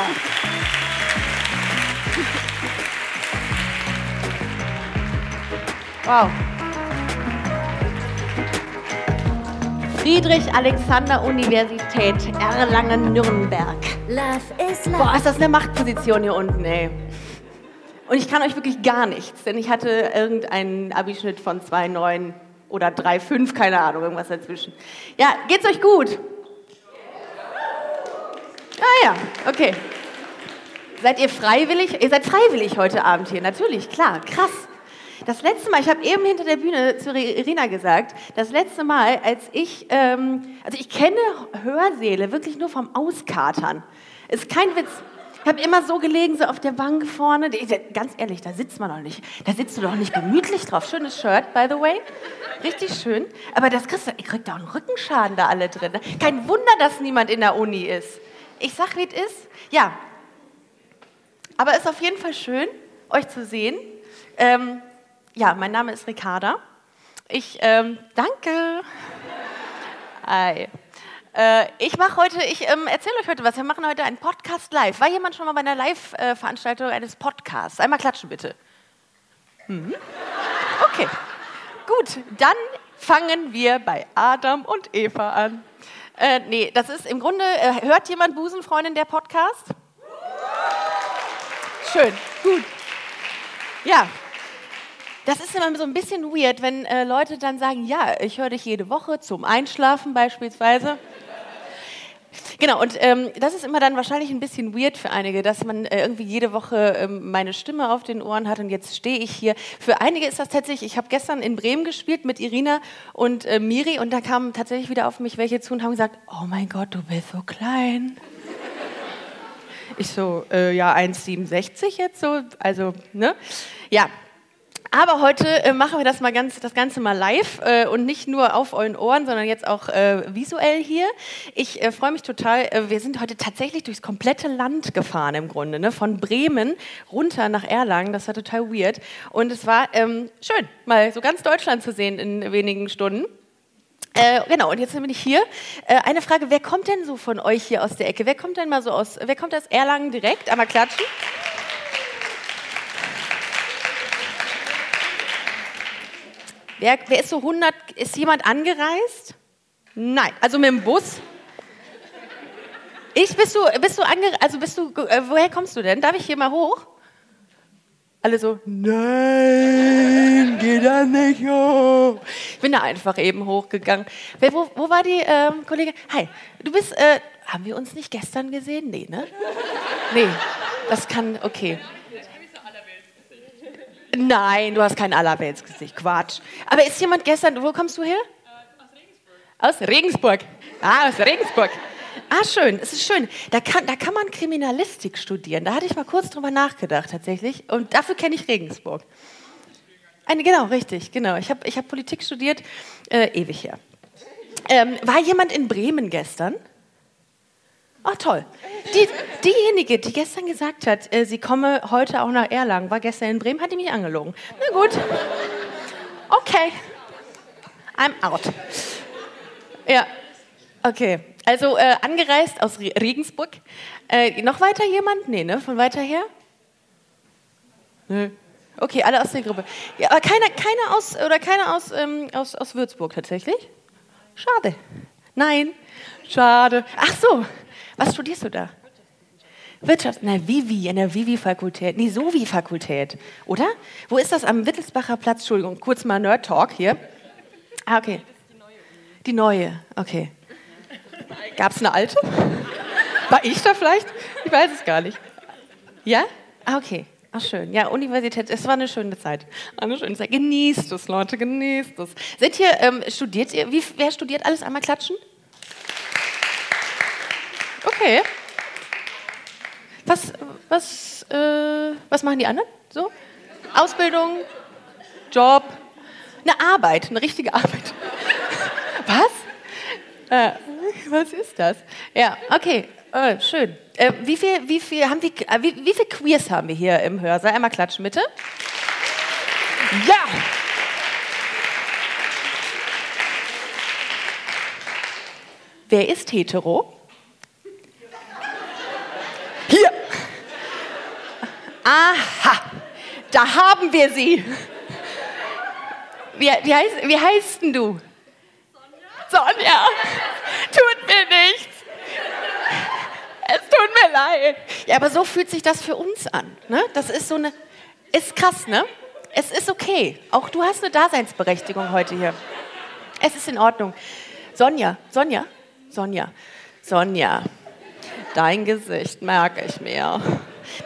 ja. Wow. Friedrich-Alexander-Universität Erlangen-Nürnberg. Love is love. Boah, ist das eine Machtposition hier unten, ey. Und ich kann euch wirklich gar nichts, denn ich hatte irgendeinen Abischnitt von 2,9 oder 3,5, keine Ahnung, irgendwas dazwischen. Ja, geht's euch gut? Ah ja, okay. Seid ihr freiwillig? Ihr seid freiwillig heute Abend hier, natürlich, klar, krass. Das letzte Mal, ich habe eben hinter der Bühne zu Irina gesagt, das letzte Mal, als ich, ähm, also ich kenne Hörsäle wirklich nur vom Auskatern. Ist kein Witz. Ich habe immer so gelegen, so auf der Bank vorne. Ganz ehrlich, da sitzt man doch nicht. Da sitzt du doch nicht gemütlich drauf. Schönes Shirt, by the way. Richtig schön. Aber das kriegst du, ihr kriegt auch einen Rückenschaden da alle drin. Kein Wunder, dass niemand in der Uni ist. Ich sag, wie es ist. Ja. Aber es ist auf jeden Fall schön, euch zu sehen. Ähm, ja, mein Name ist Ricarda. Ich, ähm, danke. Hi. Äh, ich mache heute, ich ähm, erzähle euch heute was. Wir machen heute einen Podcast live. War jemand schon mal bei einer Live-Veranstaltung eines Podcasts? Einmal klatschen bitte. Mhm. Okay. Gut, dann fangen wir bei Adam und Eva an. Äh, nee, das ist im Grunde, äh, hört jemand Busenfreundin der Podcast? Schön, gut. Ja, das ist immer so ein bisschen weird, wenn äh, Leute dann sagen, ja, ich höre dich jede Woche zum Einschlafen beispielsweise. Genau, und ähm, das ist immer dann wahrscheinlich ein bisschen weird für einige, dass man äh, irgendwie jede Woche ähm, meine Stimme auf den Ohren hat und jetzt stehe ich hier. Für einige ist das tatsächlich, ich habe gestern in Bremen gespielt mit Irina und äh, Miri und da kamen tatsächlich wieder auf mich welche zu und haben gesagt, oh mein Gott, du bist so klein. Ich so, äh, ja, 1,67 jetzt so, also, ne? Ja, aber heute äh, machen wir das mal ganz, das Ganze mal live äh, und nicht nur auf euren Ohren, sondern jetzt auch äh, visuell hier. Ich äh, freue mich total. Äh, wir sind heute tatsächlich durchs komplette Land gefahren im Grunde, ne? von Bremen runter nach Erlangen. Das war total weird und es war ähm, schön, mal so ganz Deutschland zu sehen in wenigen Stunden. Äh, genau, und jetzt bin ich hier. Äh, eine Frage, wer kommt denn so von euch hier aus der Ecke? Wer kommt denn mal so aus, wer kommt aus Erlangen direkt? Einmal klatschen. Wer, wer ist so 100, ist jemand angereist? Nein, also mit dem Bus. Ich, bist du, bist du angereist, also bist du, äh, woher kommst du denn? Darf ich hier mal hoch? Alle so, nein, geh da nicht hoch. Ich bin da einfach eben hochgegangen. Wer, wo, wo war die ähm, Kollegin? Hi, du bist, äh, haben wir uns nicht gestern gesehen? Nee, ne? Nee, das kann, okay. Nein, du hast kein Allerweltsgesicht. Quatsch. Aber ist jemand gestern, wo kommst du her? aus Regensburg. Aus Regensburg. Ah, aus Regensburg. Ah, schön, es ist schön. Da kann, da kann man Kriminalistik studieren. Da hatte ich mal kurz drüber nachgedacht, tatsächlich. Und dafür kenne ich Regensburg. Eine, genau, richtig, genau. Ich habe ich hab Politik studiert, äh, ewig her. Ähm, war jemand in Bremen gestern? Ach toll. Die, diejenige, die gestern gesagt hat, äh, sie komme heute auch nach Erlangen, war gestern in Bremen, hat die mich angelogen. Na gut. Okay. I'm out. Ja. Okay. Also äh, angereist aus Regensburg. Äh, noch weiter jemand? Nee, ne? Von weiter her? Nö. Okay, alle aus der Gruppe. Ja, aber keiner, keiner aus oder keiner aus, ähm, aus, aus Würzburg tatsächlich? Schade. Nein. Schade. Ach so. Was studierst du da? Wirtschaft, na Vivi, in der Vivi-Fakultät, nee, Sovi-Fakultät, oder? Wo ist das? Am Wittelsbacher Platz, Entschuldigung, kurz mal Nerd-Talk hier. Ah, okay. Die neue, okay. Gab es eine alte? War ich da vielleicht? Ich weiß es gar nicht. Ja? Ah, okay. Ach, schön. Ja, Universität, es war eine schöne Zeit. Eine schöne Zeit. Genießt es, Leute, genießt es. Seid ihr, ähm, studiert ihr, wie, wer studiert alles? Einmal klatschen? Okay. Was, was, äh, was machen die anderen? So? Ausbildung, Job, eine Arbeit, eine richtige Arbeit. Was? Äh, was ist das? Ja, okay, äh, schön. Äh, wie viel, wie viel haben äh, wie, wie viel Queers haben wir hier im Hörsaal? Einmal klatschen bitte. Ja. Wer ist hetero? Hier. Aha, da haben wir sie. Wie, wie, heißt, wie heißt denn du? Sonja. Sonja, tut mir nichts. Es tut mir leid. Ja, aber so fühlt sich das für uns an. Ne? Das ist so eine, ist krass, ne? Es ist okay. Auch du hast eine Daseinsberechtigung heute hier. Es ist in Ordnung. Sonja, Sonja, Sonja, Sonja, dein Gesicht merke ich mir.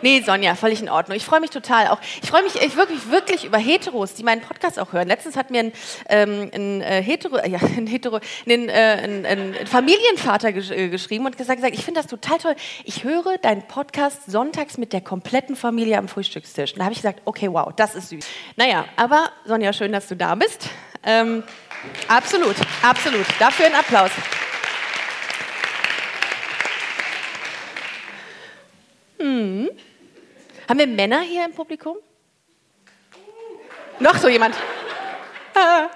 Nee, Sonja, völlig in Ordnung. Ich freue mich total auch. Ich freue mich ich wirklich, wirklich über Heteros, die meinen Podcast auch hören. Letztens hat mir ein, ähm, ein äh, Hetero, ja, ein Hetero, ein, äh, ein, ein Familienvater gesch äh, geschrieben und gesagt, gesagt ich finde das total toll. Ich höre deinen Podcast sonntags mit der kompletten Familie am Frühstückstisch. Und da habe ich gesagt, okay, wow, das ist süß. Naja, aber Sonja, schön, dass du da bist. Ähm, absolut, absolut. Dafür ein Applaus. Hm. Haben wir Männer hier im Publikum? Noch so jemand? Ah.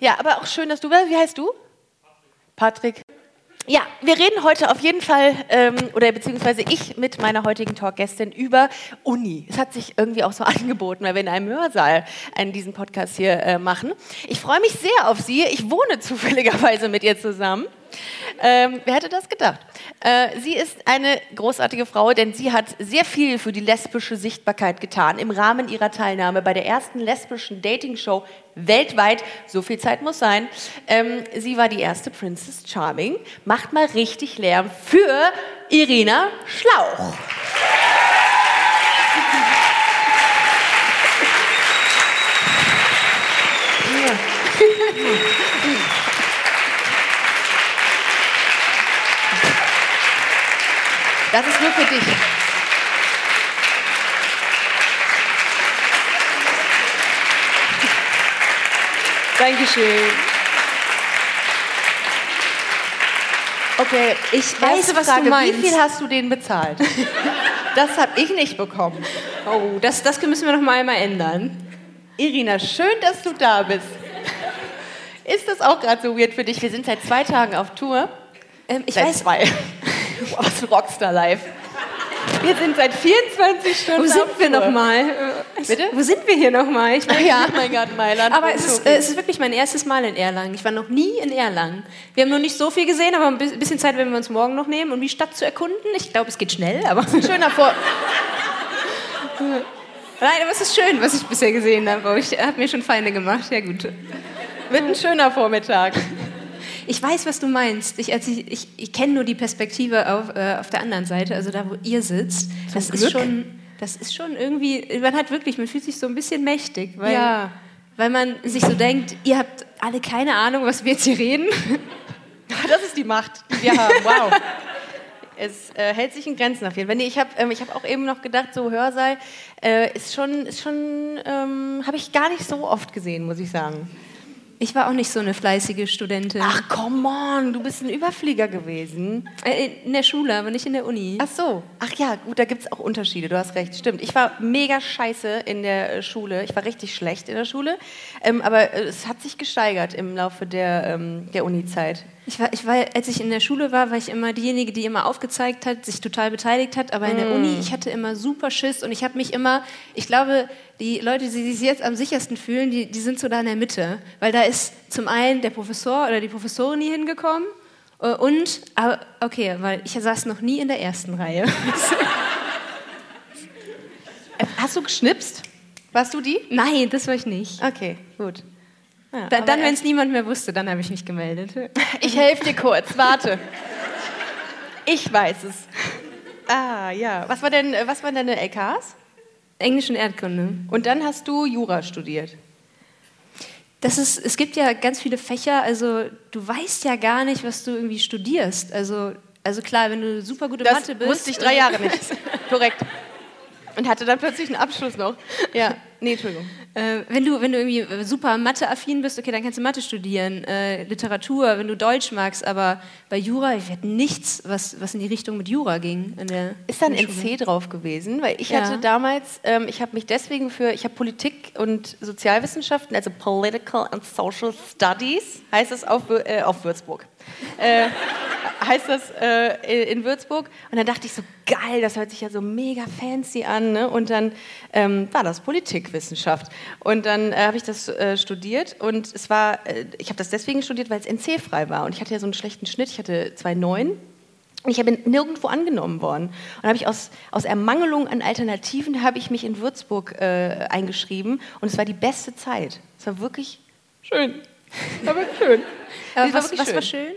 Ja, aber auch schön, dass du. Wie heißt du? Patrick. Ja, wir reden heute auf jeden Fall, ähm, oder beziehungsweise ich mit meiner heutigen Talkgästin über Uni. Es hat sich irgendwie auch so angeboten, weil wir in einem Hörsaal einen, diesen Podcast hier äh, machen. Ich freue mich sehr auf sie. Ich wohne zufälligerweise mit ihr zusammen. Ähm, wer hätte das gedacht? Äh, sie ist eine großartige Frau, denn sie hat sehr viel für die lesbische Sichtbarkeit getan im Rahmen ihrer Teilnahme bei der ersten lesbischen Dating-Show weltweit. So viel Zeit muss sein. Ähm, sie war die erste Princess Charming. Macht mal richtig Lärm für Irina Schlauch. Ja. Das ist nur für dich. Dankeschön. Okay, ich weiß, was Frage, du meinst. Wie viel hast du denen bezahlt? das habe ich nicht bekommen. Oh, das, das müssen wir noch mal einmal ändern. Irina, schön, dass du da bist. Ist das auch gerade so weird für dich? Wir sind seit zwei Tagen auf Tour. Ähm, ich seit weiß. zwei. Für Rockstar live. Wir sind seit 24 Stunden. Wo sind wir nochmal? Bitte? Wo sind wir hier nochmal? Ich ja, oh mein Gott, Mailand. Aber es ist, es ist, wirklich mein erstes Mal in Erlangen. Ich war noch nie in Erlangen. Wir haben noch nicht so viel gesehen, aber ein bisschen Zeit werden wir uns morgen noch nehmen, um die Stadt zu erkunden. Ich glaube, es geht schnell, aber. Schöner Vor. Nein, aber es ist schön, was ich bisher gesehen habe. Ich habe mir schon Feinde gemacht. Ja, gut. Wird ein schöner Vormittag. Ich weiß, was du meinst. Ich, also ich, ich, ich kenne nur die Perspektive auf, äh, auf der anderen Seite, also da, wo ihr sitzt. Zum das Glück. ist schon, das ist schon irgendwie, man hat wirklich, man fühlt sich so ein bisschen mächtig, weil, ja. weil man sich so denkt, ihr habt alle keine Ahnung, was wir jetzt hier reden. Das ist die Macht, die wir haben. Wow. es äh, hält sich in Grenzen auf jeden Fall. Nee, ich habe ähm, hab auch eben noch gedacht, so Hörsaal äh, ist schon, ist schon ähm, habe ich gar nicht so oft gesehen, muss ich sagen. Ich war auch nicht so eine fleißige Studentin. Ach, come on, du bist ein Überflieger gewesen. Äh, in der Schule, aber nicht in der Uni. Ach so. Ach ja, gut, da gibt es auch Unterschiede, du hast recht, stimmt. Ich war mega scheiße in der äh, Schule. Ich war richtig schlecht in der Schule. Ähm, aber äh, es hat sich gesteigert im Laufe der, ähm, der Uni-Zeit. Ich war, ich war, als ich in der Schule war, war ich immer diejenige, die immer aufgezeigt hat, sich total beteiligt hat. Aber in der Uni, mm. ich hatte immer super Schiss und ich habe mich immer, ich glaube, die Leute, die sich jetzt am sichersten fühlen, die, die sind so da in der Mitte. Weil da ist zum einen der Professor oder die Professorin nie hingekommen äh, und, okay, weil ich saß noch nie in der ersten Reihe. Hast du geschnipst? Warst du die? Nein, das war ich nicht. Okay, gut. Ja, da, dann, wenn es niemand mehr wusste, dann habe ich mich gemeldet. Ich helfe dir kurz, warte. Ich weiß es. Ah, ja. Was, war denn, was waren deine LKs? Englisch und Erdkunde. Und dann hast du Jura studiert. Das ist, es gibt ja ganz viele Fächer, also du weißt ja gar nicht, was du irgendwie studierst. Also, also klar, wenn du super gute das Mathe bist. wusste ich drei Jahre nicht. Korrekt. Und hatte dann plötzlich einen Abschluss noch. Ja, nee, Entschuldigung. Äh, wenn, du, wenn du irgendwie super Mathe-affin bist, okay, dann kannst du Mathe studieren, äh, Literatur, wenn du Deutsch magst, aber bei Jura, ich hatte nichts, was, was in die Richtung mit Jura ging. Ist dann NC drauf gewesen? Weil ich ja. hatte damals, ähm, ich habe mich deswegen für, ich habe Politik und Sozialwissenschaften, also Political and Social Studies, heißt es auf, äh, auf Würzburg. Äh, heißt das äh, in Würzburg. Und dann dachte ich so, geil, das hört sich ja so mega fancy an. Ne? Und dann ähm, war das Politikwissenschaft. Und dann äh, habe ich das äh, studiert. Und es war, äh, ich habe das deswegen studiert, weil es NC-frei war. Und ich hatte ja so einen schlechten Schnitt. Ich hatte 2,9. Und ich bin nirgendwo angenommen worden. Und habe ich aus, aus Ermangelung an Alternativen habe ich mich in Würzburg äh, eingeschrieben. Und es war die beste Zeit. Es war wirklich schön. Es war wirklich schön. Aber was, war was schön. war schön?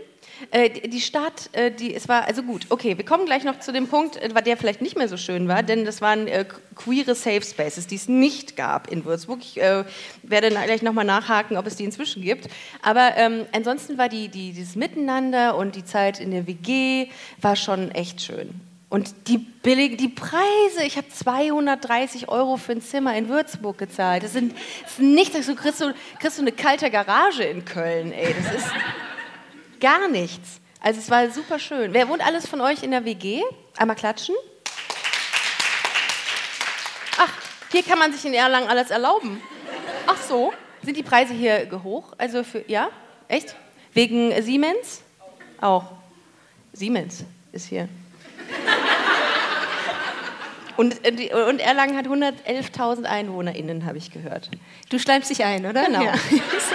Äh, die Stadt, äh, die, es war, also gut, okay, wir kommen gleich noch zu dem Punkt, äh, der vielleicht nicht mehr so schön war, denn das waren äh, queere Safe Spaces, die es nicht gab in Würzburg. Ich äh, werde gleich nochmal nachhaken, ob es die inzwischen gibt. Aber ähm, ansonsten war die, die, dieses Miteinander und die Zeit in der WG war schon echt schön. Und die billigen, die Preise, ich habe 230 Euro für ein Zimmer in Würzburg gezahlt. Das sind, das sind nichts, du kriegst, du kriegst du eine kalte Garage in Köln, ey. Das ist gar nichts. Also es war super schön. Wer wohnt alles von euch in der WG? Einmal klatschen. Ach, hier kann man sich in Erlangen alles erlauben. Ach so, sind die Preise hier hoch? Also für, ja? Echt? Wegen Siemens? Auch. Siemens ist hier. Und, äh, und Erlangen hat 111.000 EinwohnerInnen, habe ich gehört. Du schleimst dich ein, oder? Genau. Ja.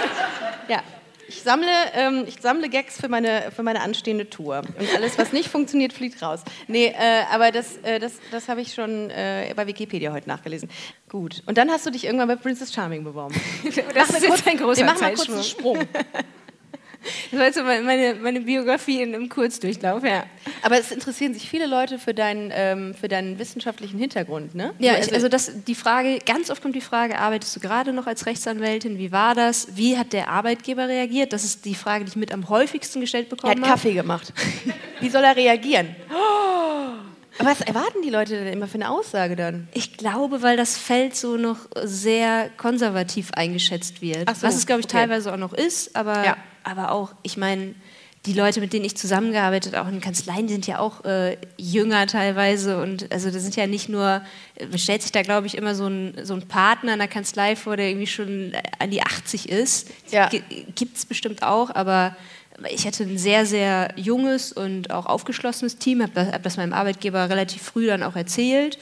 ja. Ich sammle, ähm, ich sammle Gags für meine, für meine anstehende Tour. Und alles, was nicht funktioniert, fliegt raus. Nee, äh, aber das, äh, das, das habe ich schon äh, bei Wikipedia heute nachgelesen. Gut. Und dann hast du dich irgendwann bei Princess Charming beworben. das ist jetzt ein großer Wir machen mal kurz einen Sprung. Das war jetzt meine, meine Biografie in einem Kurzdurchlauf, ja. Aber es interessieren sich viele Leute für deinen, ähm, für deinen wissenschaftlichen Hintergrund, ne? Ja, also, also das, die Frage, ganz oft kommt die Frage, arbeitest du gerade noch als Rechtsanwältin? Wie war das? Wie hat der Arbeitgeber reagiert? Das ist die Frage, die ich mit am häufigsten gestellt bekommen habe. Er hat Kaffee gemacht. Wie soll er reagieren? Aber was erwarten die Leute denn immer für eine Aussage dann? Ich glaube, weil das Feld so noch sehr konservativ eingeschätzt wird. So, was es, glaube ich, okay. teilweise auch noch ist, aber ja aber auch, ich meine, die Leute, mit denen ich zusammengearbeitet habe, auch in Kanzleien, die sind ja auch äh, jünger teilweise. Und also das sind ja nicht nur, man stellt sich da, glaube ich, immer so ein, so ein Partner in der Kanzlei vor, der irgendwie schon an die 80 ist. Ja. Gibt es bestimmt auch, aber ich hatte ein sehr, sehr junges und auch aufgeschlossenes Team, habe das, hab das meinem Arbeitgeber relativ früh dann auch erzählt.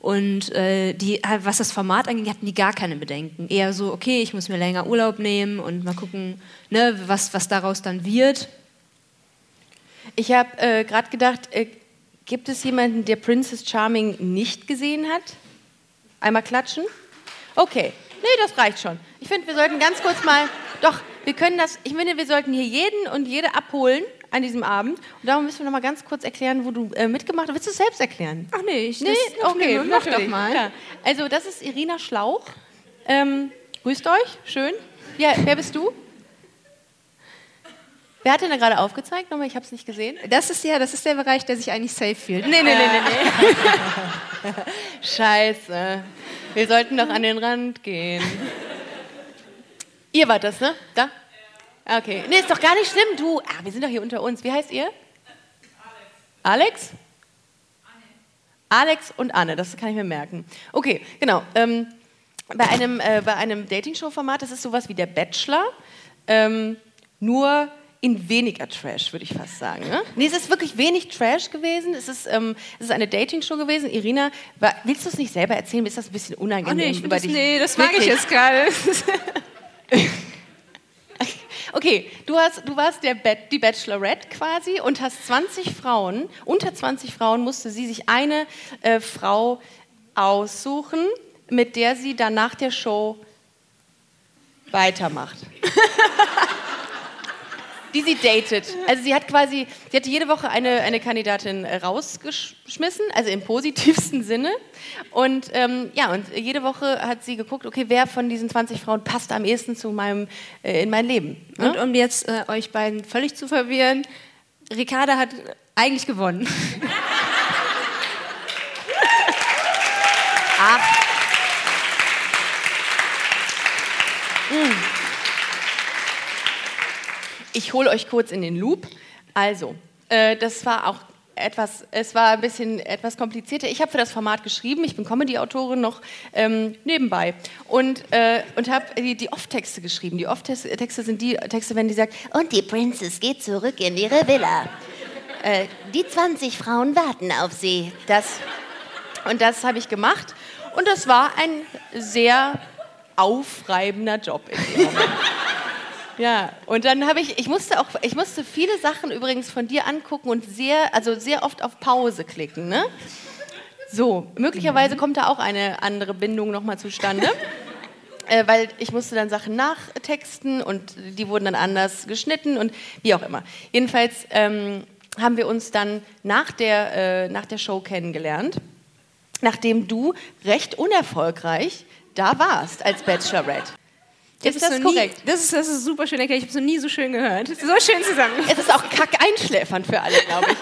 Und äh, die, was das Format anging, hatten die gar keine Bedenken. Eher so, okay, ich muss mir länger Urlaub nehmen und mal gucken, ne, was, was daraus dann wird. Ich habe äh, gerade gedacht, äh, gibt es jemanden, der Princess Charming nicht gesehen hat? Einmal klatschen? Okay, nee, das reicht schon. Ich finde, wir sollten ganz kurz mal, doch, wir können das, ich finde, wir sollten hier jeden und jede abholen an diesem Abend. Und darum müssen wir noch mal ganz kurz erklären, wo du äh, mitgemacht hast. Willst du es selbst erklären? Ach nee, ich nee, das, okay, nee, mach doch mal. Ja. Also das ist Irina Schlauch. Ähm, grüßt euch, schön. Ja, wer bist du? Wer hat denn da gerade aufgezeigt? Nochmal, ich habe es nicht gesehen. Das ist ja, das ist der Bereich, der sich eigentlich safe fühlt. Nee, nee, nee, nee, nee. Scheiße. Wir sollten doch an den Rand gehen. Ihr wart das, ne? Da? Okay. Nee, ist doch gar nicht schlimm. Du, ah, wir sind doch hier unter uns. Wie heißt ihr? Alex. Alex? Alex und Anne, das kann ich mir merken. Okay, genau. Ähm, bei einem, äh, einem Dating-Show-Format, das ist sowas wie der Bachelor, ähm, nur in weniger Trash, würde ich fast sagen. Ne? Nee, es ist wirklich wenig Trash gewesen. Es ist, ähm, es ist eine Dating-Show gewesen. Irina, war, willst du es nicht selber erzählen? Ist das ein bisschen unangenehm? Oh nee, ich über das, dich? nee, das mag ich jetzt gerade. Okay, du, hast, du warst die Bachelorette quasi und hast 20 Frauen, unter 20 Frauen musste sie sich eine äh, Frau aussuchen, mit der sie dann nach der Show weitermacht. die sie datet. Also sie hat quasi, sie hatte jede Woche eine, eine Kandidatin rausgeschmissen, also im positivsten Sinne. Und ähm, ja, und jede Woche hat sie geguckt, okay, wer von diesen 20 Frauen passt am ehesten zu meinem, äh, in mein Leben. Ne? Und um jetzt äh, euch beiden völlig zu verwirren, Ricarda hat eigentlich gewonnen. Ach. Mm. Ich hole euch kurz in den Loop. Also, äh, das war auch etwas, es war ein bisschen etwas komplizierter. Ich habe für das Format geschrieben, ich bin Comedy-Autorin noch ähm, nebenbei und, äh, und habe die, die Off-Texte geschrieben. Die Off-Texte sind die Texte, wenn die sagt, und die Princess geht zurück in ihre Villa. Äh, die 20 Frauen warten auf Sie. Das, und das habe ich gemacht. Und das war ein sehr aufreibender Job in. Ja, und dann habe ich, ich musste auch, ich musste viele Sachen übrigens von dir angucken und sehr, also sehr oft auf Pause klicken, ne? So, möglicherweise kommt da auch eine andere Bindung nochmal zustande. äh, weil ich musste dann Sachen nachtexten und die wurden dann anders geschnitten und wie auch immer. Jedenfalls ähm, haben wir uns dann nach der, äh, nach der Show kennengelernt, nachdem du recht unerfolgreich da warst als Bachelorette. Das ist, das korrekt? Nie, das, ist, das ist super schön erklärt. Ich habe es noch nie so schön gehört. So schön zusammen. Es ist auch kack einschläfern für alle, glaube ich.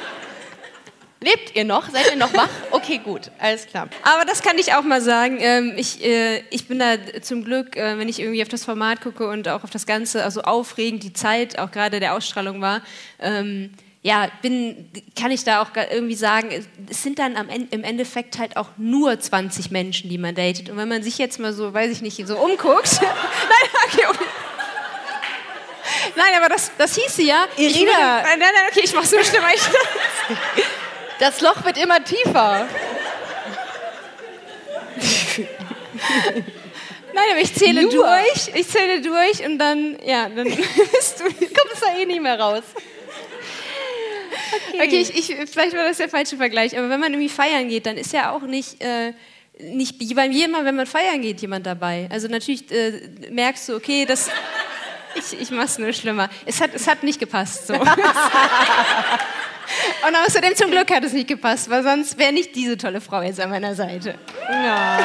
Lebt ihr noch? Seid ihr noch wach? Okay, gut, alles klar. Aber das kann ich auch mal sagen. Ähm, ich, äh, ich bin da zum Glück, äh, wenn ich irgendwie auf das Format gucke und auch auf das Ganze, also aufregend, die Zeit auch gerade der Ausstrahlung war, ähm, ja, bin, kann ich da auch irgendwie sagen, es sind dann am Ende, im Endeffekt halt auch nur 20 Menschen, die man datet. Und wenn man sich jetzt mal so, weiß ich nicht, so umguckt. nein, okay, okay. Nein, aber das, das hieße ja. Irina. nein, nein, okay, ich mach's so schlimm. das Loch wird immer tiefer. Nein, aber ich zähle Nur. durch, ich zähle durch und dann, ja, dann bist du, kommst da eh nicht mehr raus. Okay, okay ich, ich, vielleicht war das der falsche Vergleich, aber wenn man irgendwie feiern geht, dann ist ja auch nicht, äh, nicht beim jemand, wenn man feiern geht, jemand dabei. Also natürlich äh, merkst du, okay, das, ich, ich mach's nur schlimmer. Es hat, es hat nicht gepasst. So. Und außerdem zum Glück hat es nicht gepasst, weil sonst wäre nicht diese tolle Frau jetzt an meiner Seite. Ja.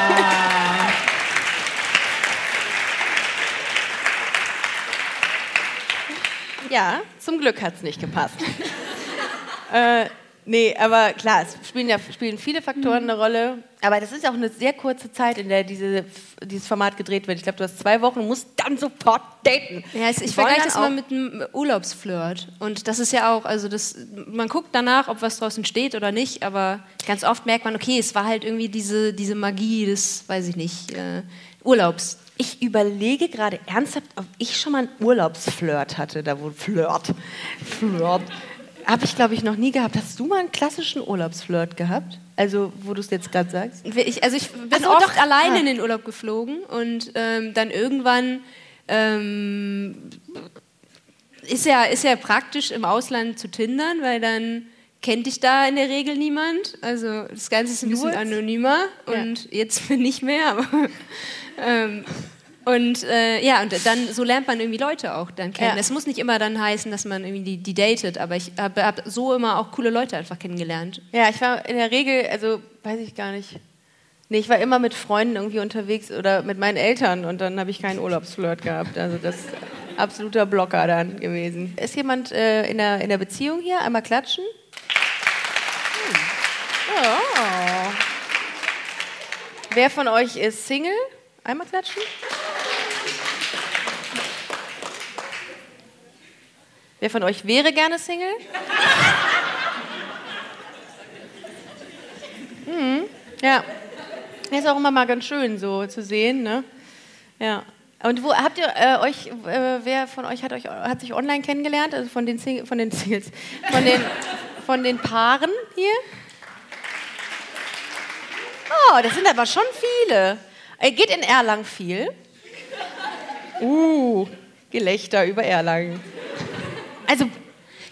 Ja, zum Glück hat es nicht gepasst. Äh, nee, aber klar, es spielen ja spielen viele Faktoren eine Rolle. Aber das ist ja auch eine sehr kurze Zeit, in der diese, dieses Format gedreht wird. Ich glaube, du hast zwei Wochen und musst dann sofort daten. Ja, ich, ich vergleiche das mal mit einem Urlaubsflirt. Und das ist ja auch, also das, man guckt danach, ob was draußen steht oder nicht, aber ganz oft merkt man, okay, es war halt irgendwie diese, diese Magie des, weiß ich nicht, äh, Urlaubs. Ich überlege gerade ernsthaft, ob ich schon mal einen Urlaubsflirt hatte, da wo Flirt, Flirt. Habe ich, glaube ich, noch nie gehabt. Hast du mal einen klassischen Urlaubsflirt gehabt? Also, wo du es jetzt gerade sagst? Ich, also, ich bin so, oft doch. alleine ah. in den Urlaub geflogen und ähm, dann irgendwann ähm, ist, ja, ist ja praktisch im Ausland zu tindern, weil dann kennt dich da in der Regel niemand. Also, das Ganze ist ein bisschen anonymer und ja. jetzt nicht mehr, aber ähm, und äh, ja, und dann so lernt man irgendwie Leute auch dann kennen. Es muss nicht immer dann heißen, dass man irgendwie die, die datet, aber ich habe hab so immer auch coole Leute einfach kennengelernt. Ja, ich war in der Regel, also weiß ich gar nicht. Nee, ich war immer mit Freunden irgendwie unterwegs oder mit meinen Eltern und dann habe ich keinen Urlaubsflirt gehabt. Also das ist absoluter Blocker dann gewesen. Ist jemand äh, in, der, in der Beziehung hier? Einmal klatschen. Hm. Oh. Wer von euch ist Single? Einmal klatschen. Wer von euch wäre gerne Single? mhm. Ja. Ist auch immer mal ganz schön so zu sehen, ne? Ja. Und wo habt ihr äh, euch, äh, wer von euch hat euch hat sich online kennengelernt? Also von den Sing von den Singles, von den von den Paaren hier? Oh, das sind aber schon viele. Er geht in Erlangen viel. Uh, Gelächter über Erlangen. Also,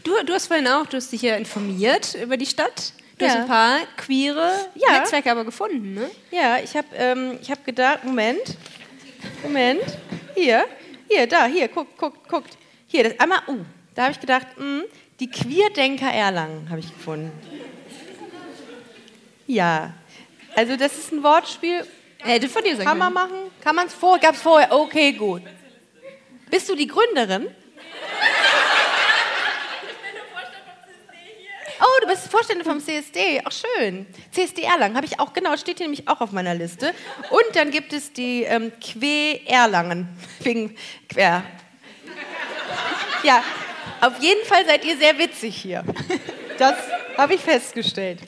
du, du hast vorhin auch, du hast dich ja informiert über die Stadt. Du ja. hast ein paar queere ja. Netzwerke aber gefunden, ne? Ja, ich habe ähm, hab gedacht, Moment, Moment, hier, hier, da, hier, guckt, guckt, guckt. Hier, das einmal, uh, da habe ich gedacht, mh, hm, die Queerdenker Erlangen habe ich gefunden. Ja, also das ist ein Wortspiel, Hätte von dir sein Kann man machen? Kann man es vor? Gab es vorher? Okay, gut. Bist du die Gründerin? Oh, du bist Vorständin vom CSD. Ach, schön. CSD Erlangen habe ich auch, genau, steht hier nämlich auch auf meiner Liste. Und dann gibt es die ähm, Que Erlangen. Wegen quer. Ja, auf jeden Fall seid ihr sehr witzig hier. Das habe ich festgestellt.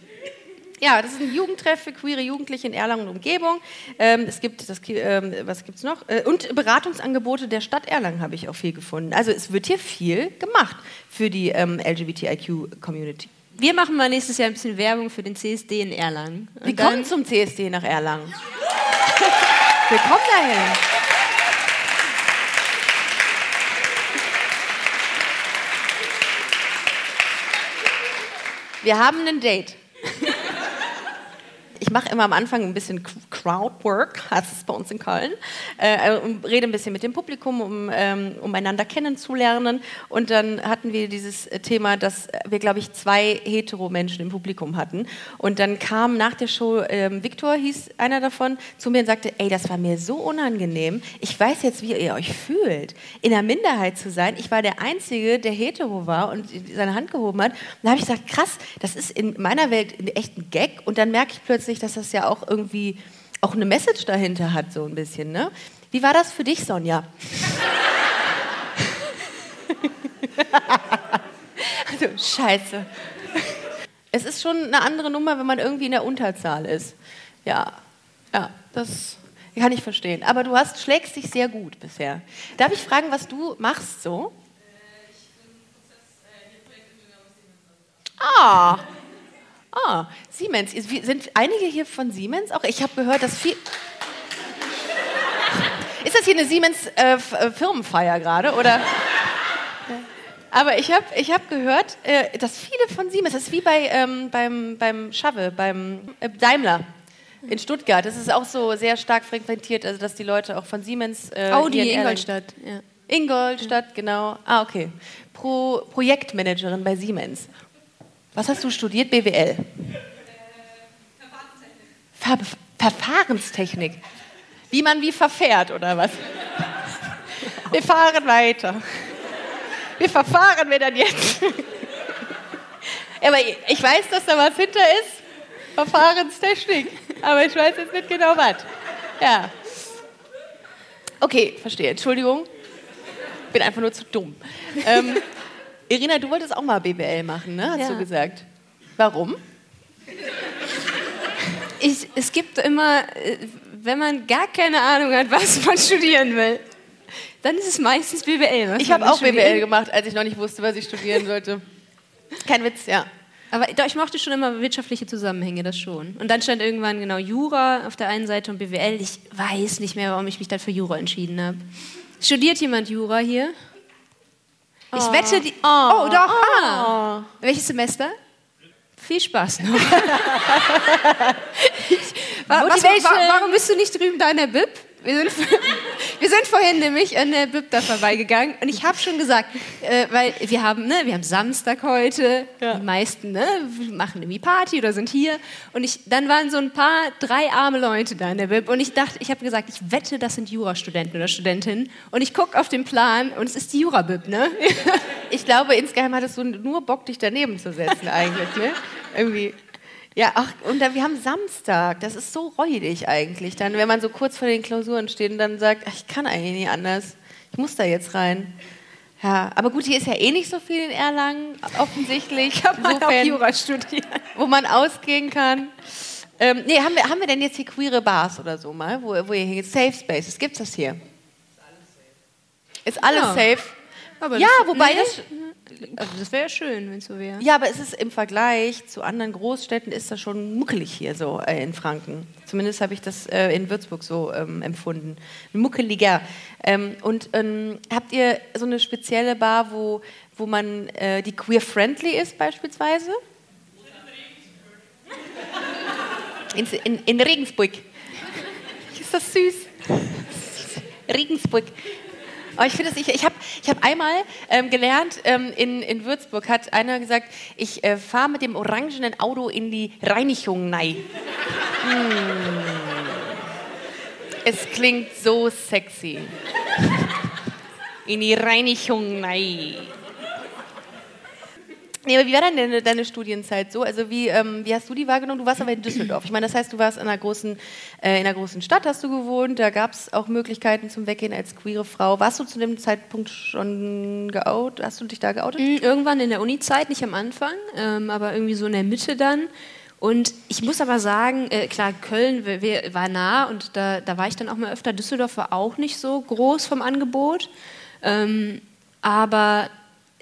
Ja, das ist ein Jugendtreff für queere Jugendliche in Erlangen und Umgebung. Ähm, es gibt, das, ähm, was gibt es noch? Äh, und Beratungsangebote der Stadt Erlangen habe ich auch viel gefunden. Also es wird hier viel gemacht für die ähm, LGBTIQ-Community. Wir machen mal nächstes Jahr ein bisschen Werbung für den CSD in Erlangen. Und Wir kommen zum CSD nach Erlangen. Wir kommen dahin. Wir haben ein Date. Ich mache immer am Anfang ein bisschen Crowdwork, heißt es bei uns in Köln, äh, und rede ein bisschen mit dem Publikum, um, ähm, um einander kennenzulernen. Und dann hatten wir dieses Thema, dass wir, glaube ich, zwei Hetero-Menschen im Publikum hatten. Und dann kam nach der Show, ähm, Viktor hieß einer davon, zu mir und sagte, ey, das war mir so unangenehm. Ich weiß jetzt, wie ihr euch fühlt, in der Minderheit zu sein. Ich war der Einzige, der hetero war und seine Hand gehoben hat. Und da habe ich gesagt, krass, das ist in meiner Welt echt ein Gag. Und dann merke ich plötzlich, dass das ja auch irgendwie auch eine Message dahinter hat, so ein bisschen. Ne? Wie war das für dich, Sonja? also, scheiße. Es ist schon eine andere Nummer, wenn man irgendwie in der Unterzahl ist. Ja, ja, das kann ich verstehen. Aber du hast, schlägst dich sehr gut bisher. Darf ich fragen, was du machst so? Ah, Ah, Siemens. Sind einige hier von Siemens auch? Ich habe gehört, dass viel. Ist das hier eine Siemens-Firmenfeier äh, äh gerade? Oder? Aber ich habe ich hab gehört, äh, dass viele von Siemens, das ist wie bei, ähm, beim, beim Schave, beim äh, Daimler in Stuttgart. Das ist auch so sehr stark frequentiert, also dass die Leute auch von Siemens. Äh, Audi in Ingolstadt. Ja. Ingolstadt, genau. Ah, okay. Pro Projektmanagerin bei Siemens. Was hast du studiert? BWL? Ver Verfahrenstechnik. Wie man wie verfährt, oder was? Wir fahren weiter. Wie verfahren wir dann jetzt? Aber ich weiß, dass da was hinter ist. Verfahrenstechnik. Aber ich weiß jetzt nicht genau was. Ja. Okay, verstehe. Entschuldigung. Bin einfach nur zu dumm. Ähm, Irina, du wolltest auch mal BWL machen, ne? Hast ja. du gesagt. Warum? Ich, es gibt immer, äh, wenn man gar keine Ahnung hat, was man studieren will, dann ist es meistens BWL. Ich habe auch studieren. BWL gemacht, als ich noch nicht wusste, was ich studieren sollte. Kein Witz, ja. Aber doch, ich mochte schon immer wirtschaftliche Zusammenhänge, das schon. Und dann stand irgendwann genau Jura auf der einen Seite und BWL. Ich weiß nicht mehr, warum ich mich dann für Jura entschieden habe. Studiert jemand Jura hier? Ich oh. wette, die. Oh, oh doch. Oh. Ah. Welches Semester? Viel Spaß noch. ich, warum bist du nicht drüben da in der Bib? Wir sind, wir sind vorhin nämlich an der BIP da vorbeigegangen und ich habe schon gesagt, äh, weil wir haben, ne, wir haben Samstag heute, ja. die meisten ne, machen irgendwie Party oder sind hier und ich, dann waren so ein paar, drei arme Leute da in der BIP und ich dachte, ich habe gesagt, ich wette, das sind Jurastudenten oder Studentinnen und ich gucke auf den Plan und es ist die Jura-BIP, ne? Ich glaube, insgeheim hattest du nur Bock, dich daneben zu setzen eigentlich, ne? Irgendwie. Ja, ach, und da, wir haben Samstag. Das ist so räudig eigentlich. Dann, wenn man so kurz vor den Klausuren steht und dann sagt, ach, ich kann eigentlich nicht anders. Ich muss da jetzt rein. Ja, aber gut, hier ist ja eh nicht so viel in Erlangen, offensichtlich. Ich habe mal auch Jura studiert. Wo man ausgehen kann. Ähm, nee, haben wir, haben wir denn jetzt hier queere Bars oder so mal, wo, wo ihr hingeht? Safe Spaces, gibt's das hier? Ist alles safe. Ist alles ja. safe? Aber ja, wobei nee. das also das wäre ja schön, wenn es so wäre. Ja, aber es ist im Vergleich zu anderen Großstädten ist das schon muckelig hier so äh, in Franken. Zumindest habe ich das äh, in Würzburg so ähm, empfunden. Muckeliger. Ähm, und ähm, habt ihr so eine spezielle Bar, wo, wo man äh, die queer-friendly ist beispielsweise? In, in, in Regensburg. Ist das süß? Regensburg. Aber ich finde es, ich, ich habe ich hab einmal ähm, gelernt, ähm, in, in Würzburg hat einer gesagt, ich äh, fahre mit dem orangenen Auto in die Reinigung nein. Hm. Es klingt so sexy. In die Reinigung nein. Nee, aber wie war denn deine, deine Studienzeit so? Also wie, ähm, wie hast du die wahrgenommen? Du warst aber in Düsseldorf. Ich meine, das heißt, du warst in einer großen, äh, in einer großen Stadt, hast du gewohnt. Da gab es auch Möglichkeiten zum Weggehen als queere Frau. Warst du zu dem Zeitpunkt schon geoutet? Hast du dich da geoutet? Mhm, irgendwann in der Uni-Zeit, nicht am Anfang, ähm, aber irgendwie so in der Mitte dann. Und ich muss aber sagen, äh, klar, Köln war nah und da, da war ich dann auch mal öfter. Düsseldorf war auch nicht so groß vom Angebot. Ähm, aber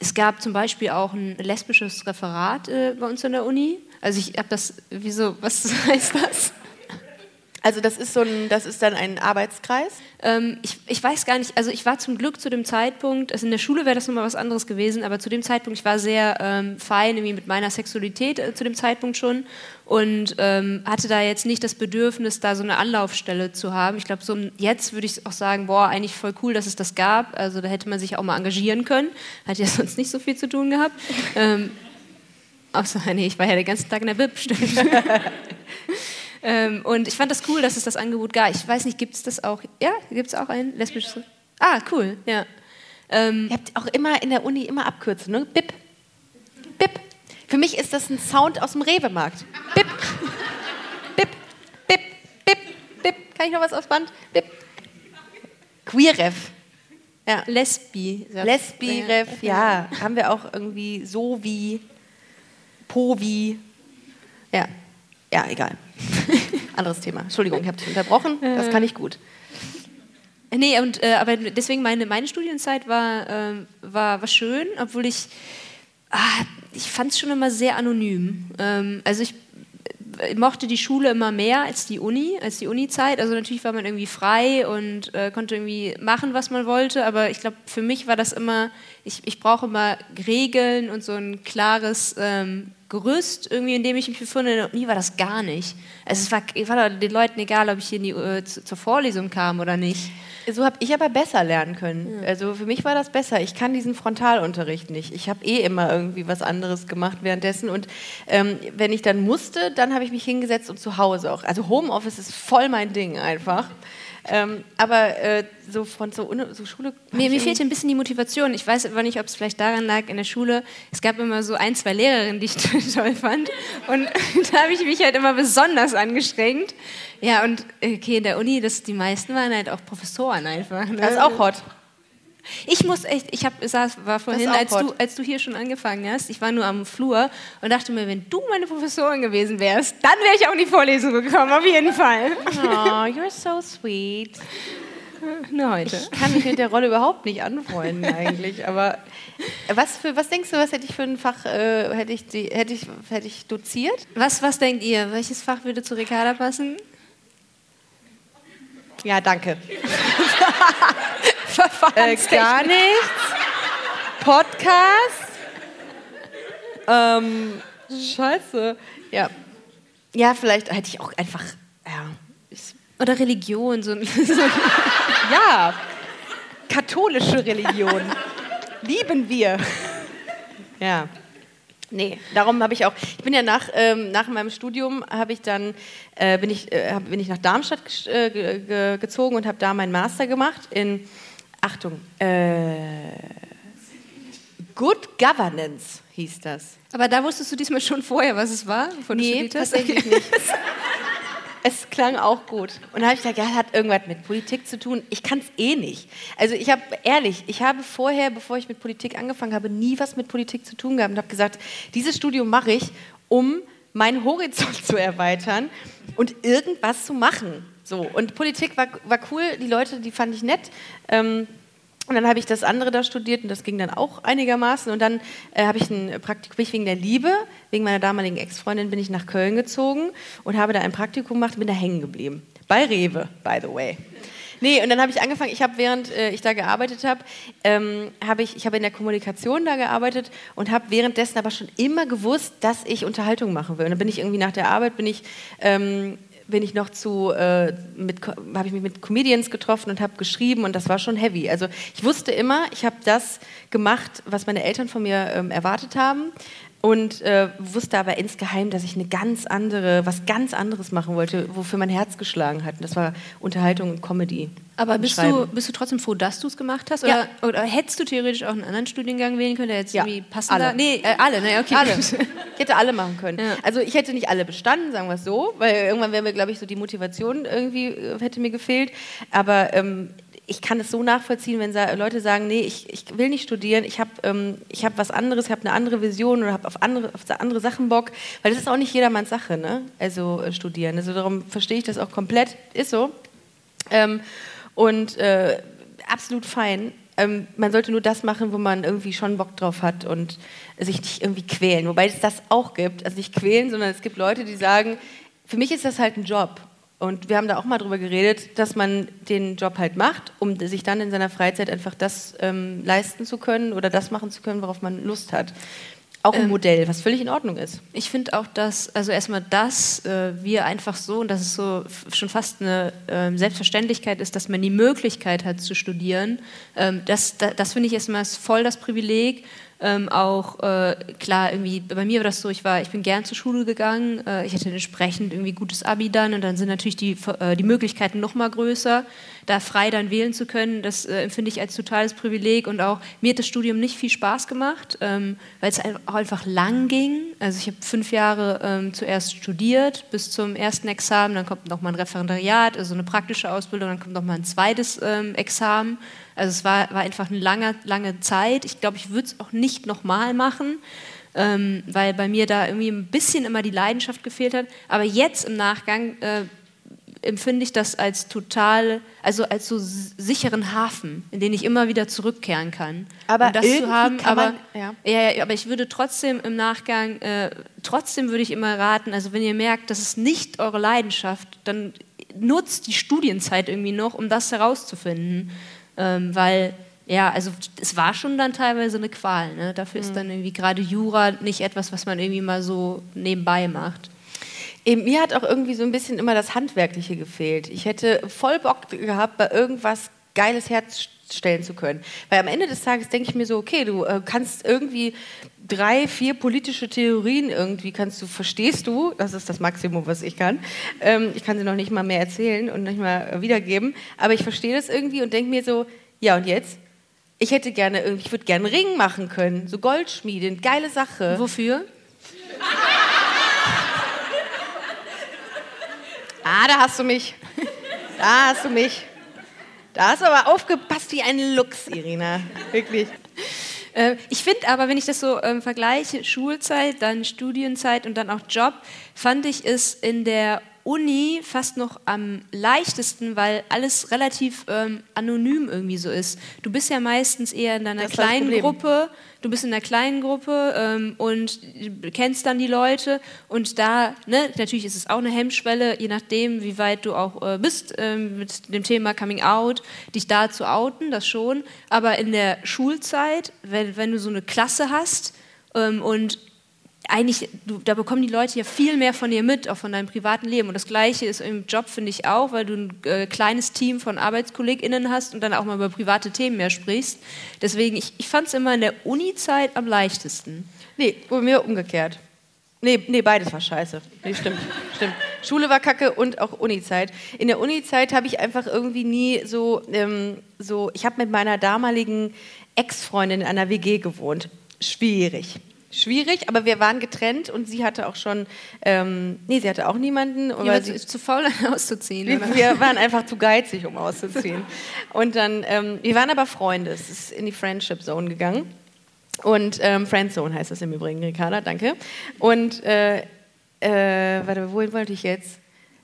es gab zum Beispiel auch ein lesbisches Referat äh, bei uns an der Uni. Also ich habe das, wieso, was heißt das? Also das ist so ein, das ist dann ein Arbeitskreis? Ähm, ich, ich weiß gar nicht, also ich war zum Glück zu dem Zeitpunkt, also in der Schule wäre das nochmal was anderes gewesen, aber zu dem Zeitpunkt, ich war sehr ähm, fein irgendwie mit meiner Sexualität äh, zu dem Zeitpunkt schon und ähm, hatte da jetzt nicht das Bedürfnis, da so eine Anlaufstelle zu haben. Ich glaube, so jetzt würde ich auch sagen, boah, eigentlich voll cool, dass es das gab. Also da hätte man sich auch mal engagieren können. Hat ja sonst nicht so viel zu tun gehabt. ähm, außer, nee, ich war ja den ganzen Tag in der Bib, stimmt. Ähm, und ich fand das cool, dass es das Angebot gab. Ich weiß nicht, gibt es das auch? Ja, gibt es auch ein lesbisches? Ah, cool, ja. Ähm, Ihr habt auch immer in der Uni immer Abkürzungen, ne? Bip. Bip. Für mich ist das ein Sound aus dem Rewe-Markt. Bip. Bip. Bip. Bip. Bip. Kann ich noch was aufs Band? Bip. Queerref. Ja. Lesbi. Lesbi-Ref, ja. ja. Haben wir auch irgendwie so wie, po wie. Ja. Ja, egal. Anderes Thema. Entschuldigung, ich habe dich unterbrochen. Das kann ich gut. Nee, und, äh, aber deswegen meine, meine Studienzeit war, äh, war, war schön, obwohl ich, ah, ich fand es schon immer sehr anonym. Ähm, also ich ich mochte die Schule immer mehr als die Uni, als die Uni-Zeit. Also natürlich war man irgendwie frei und äh, konnte irgendwie machen, was man wollte. Aber ich glaube, für mich war das immer, ich, ich brauche immer Regeln und so ein klares ähm, Gerüst, irgendwie, in dem ich mich befinde. Und nie war das gar nicht. Also es war, war den Leuten egal, ob ich hier die, äh, zur Vorlesung kam oder nicht. So habe ich aber besser lernen können. Ja. Also für mich war das besser. Ich kann diesen Frontalunterricht nicht. Ich habe eh immer irgendwie was anderes gemacht währenddessen. Und ähm, wenn ich dann musste, dann habe ich mich hingesetzt und zu Hause auch. Also Homeoffice ist voll mein Ding einfach. Ähm, aber äh, so von so, so Schule. Mir, mir fehlt ein bisschen die Motivation. Ich weiß aber nicht, ob es vielleicht daran lag in der Schule. Es gab immer so ein, zwei Lehrerinnen, die ich toll fand. Und da habe ich mich halt immer besonders angestrengt. Ja, und okay, in der Uni, das, die meisten waren halt auch Professoren einfach. Ne? Das ist auch hot. Ich muss echt, ich hab, saß, war vorhin, als du, als du hier schon angefangen hast, ich war nur am Flur und dachte mir, wenn du meine Professorin gewesen wärst, dann wäre ich auch in die Vorlesung gekommen, auf jeden Fall. Oh, you're so sweet. Nur heute. Ich kann mich mit der Rolle überhaupt nicht anfreunden eigentlich, aber was, für, was denkst du, was hätte ich für ein Fach, äh, hätte, ich die, hätte, ich, hätte ich doziert? Was, was denkt ihr, welches Fach würde zu Ricarda passen? Ja, danke. äh, gar nichts. Podcast. Ähm, scheiße. Ja. Ja, vielleicht hätte ich auch einfach. Ja. Oder Religion. So, ja. Katholische Religion. Lieben wir. Ja. Nee, darum habe ich auch. Ich bin ja nach, ähm, nach meinem Studium habe ich dann äh, bin ich äh, bin ich nach Darmstadt äh, gezogen und habe da meinen Master gemacht in Achtung äh, Good Governance hieß das. Aber da wusstest du diesmal schon vorher, was es war, bevor nee, tatsächlich nicht. es klang auch gut. Und da habe ich gedacht, ja, hat irgendwas mit Politik zu tun. Ich kann es eh nicht. Also ich habe, ehrlich, ich habe vorher, bevor ich mit Politik angefangen habe, nie was mit Politik zu tun gehabt und habe gesagt, dieses Studium mache ich, um meinen Horizont zu erweitern und irgendwas zu machen. So. Und Politik war, war cool, die Leute, die fand ich nett. Ähm, und dann habe ich das andere da studiert und das ging dann auch einigermaßen. Und dann äh, habe ich ein Praktikum, bin ich wegen der Liebe, wegen meiner damaligen Ex-Freundin, bin ich nach Köln gezogen und habe da ein Praktikum gemacht und bin da hängen geblieben. Bei Rewe, by the way. Nee, und dann habe ich angefangen, ich habe während äh, ich da gearbeitet habe, ähm, habe ich, ich habe in der Kommunikation da gearbeitet und habe währenddessen aber schon immer gewusst, dass ich Unterhaltung machen will. Und dann bin ich irgendwie nach der Arbeit, bin ich ähm, bin ich noch zu, äh, habe ich mich mit Comedians getroffen und habe geschrieben und das war schon heavy. Also ich wusste immer, ich habe das gemacht, was meine Eltern von mir ähm, erwartet haben und äh, wusste aber insgeheim, dass ich eine ganz andere, was ganz anderes machen wollte, wofür mein Herz geschlagen hat. Und das war Unterhaltung und Comedy. Aber bist du, bist du trotzdem froh, dass du es gemacht hast? Oder, ja. oder, hättest du theoretisch auch einen anderen Studiengang wählen können, der jetzt ja. irgendwie passender... Alle. Nee, äh, alle, ne, okay. Alle. Ich hätte alle machen können. Ja. Also ich hätte nicht alle bestanden, sagen wir es so, weil irgendwann wäre mir, glaube ich, so die Motivation irgendwie, äh, hätte mir gefehlt. Aber ähm, ich kann es so nachvollziehen, wenn Leute sagen, nee, ich, ich will nicht studieren, ich habe ähm, hab was anderes, ich habe eine andere Vision oder habe auf andere, auf andere Sachen Bock, weil das ist auch nicht jedermanns Sache, ne? also äh, studieren. Also darum verstehe ich das auch komplett, ist so. Ähm, und äh, absolut fein. ähm, man sollte nur das machen, wo man irgendwie schon Bock drauf hat und sich nicht irgendwie quälen. Wobei es das auch gibt. Also nicht quälen, sondern es gibt Leute, die sagen, für mich ist das halt ein Job. Und wir haben da auch mal drüber geredet, dass man den Job halt macht, um sich dann in seiner Freizeit einfach das ähm, leisten zu können oder das machen zu können, worauf man Lust hat. Auch ein ähm, Modell, was völlig in Ordnung ist. Ich finde auch, dass, also erstmal dass äh, wir einfach so, und dass es so schon fast eine äh, Selbstverständlichkeit ist, dass man die Möglichkeit hat zu studieren, ähm, das, das, das finde ich erstmal voll das Privileg ähm, auch äh, klar irgendwie bei mir war das so ich war ich bin gern zur Schule gegangen äh, ich hatte entsprechend irgendwie gutes Abi dann und dann sind natürlich die äh, die Möglichkeiten noch mal größer da frei dann wählen zu können. Das äh, empfinde ich als totales Privileg und auch mir hat das Studium nicht viel Spaß gemacht ähm, weil es auch einfach lang ging. Also ich habe fünf Jahre ähm, zuerst studiert bis zum ersten Examen dann kommt noch mal ein Referendariat also eine praktische Ausbildung dann kommt noch mal ein zweites ähm, Examen also es war, war einfach eine lange, lange Zeit. Ich glaube, ich würde es auch nicht nochmal machen, ähm, weil bei mir da irgendwie ein bisschen immer die Leidenschaft gefehlt hat. Aber jetzt im Nachgang äh, empfinde ich das als total, also als so sicheren Hafen, in den ich immer wieder zurückkehren kann. Aber Und das zu haben, aber, man, ja. Ja, aber ich würde trotzdem im Nachgang, äh, trotzdem würde ich immer raten, also wenn ihr merkt, das ist nicht eure Leidenschaft, dann nutzt die Studienzeit irgendwie noch, um das herauszufinden ähm, weil ja, also es war schon dann teilweise eine Qual. Ne? Dafür ist mhm. dann irgendwie gerade Jura nicht etwas, was man irgendwie mal so nebenbei macht. Eben, mir hat auch irgendwie so ein bisschen immer das Handwerkliche gefehlt. Ich hätte voll Bock gehabt, bei irgendwas Geiles herstellen zu können. Weil am Ende des Tages denke ich mir so, okay, du äh, kannst irgendwie drei, vier politische Theorien irgendwie kannst du, verstehst du, das ist das Maximum, was ich kann. Ähm, ich kann sie noch nicht mal mehr erzählen und nicht mal wiedergeben, aber ich verstehe das irgendwie und denke mir so, ja und jetzt? Ich hätte gerne irgendwie, ich würde gerne einen Ring machen können, so Goldschmiede, geile Sache. Wofür? ah, da hast du mich. Da hast du mich. Da hast du aber aufgepasst wie ein Lux, Irina. Wirklich. Äh, ich finde aber, wenn ich das so ähm, vergleiche, Schulzeit, dann Studienzeit und dann auch Job, fand ich es in der Uni fast noch am leichtesten, weil alles relativ ähm, anonym irgendwie so ist. Du bist ja meistens eher in deiner kleinen Gruppe, du bist in einer kleinen Gruppe ähm, und kennst dann die Leute und da, ne, natürlich ist es auch eine Hemmschwelle, je nachdem, wie weit du auch äh, bist ähm, mit dem Thema Coming Out, dich da zu outen, das schon. Aber in der Schulzeit, wenn, wenn du so eine Klasse hast ähm, und eigentlich, du, da bekommen die Leute ja viel mehr von dir mit, auch von deinem privaten Leben. Und das Gleiche ist im Job, finde ich auch, weil du ein äh, kleines Team von ArbeitskollegInnen hast und dann auch mal über private Themen mehr sprichst. Deswegen, ich, ich fand es immer in der Uni-Zeit am leichtesten. Nee, bei mir umgekehrt. Nee, nee, beides war scheiße. Nee, stimmt, stimmt. Schule war kacke und auch Uni-Zeit. In der Uni-Zeit habe ich einfach irgendwie nie so, ähm, so ich habe mit meiner damaligen Ex-Freundin in einer WG gewohnt. Schwierig schwierig, aber wir waren getrennt und sie hatte auch schon, ähm, nee, sie hatte auch niemanden. Weil sie ist zu faul, auszuziehen. Wir, wir, waren einfach zu geizig, um auszuziehen. Und dann, ähm, wir waren aber Freunde, es ist in die Friendship Zone gegangen. Und ähm, Friendzone heißt das im Übrigen, Ricarda, danke. Und, äh, äh, warte, wohin wollte ich jetzt?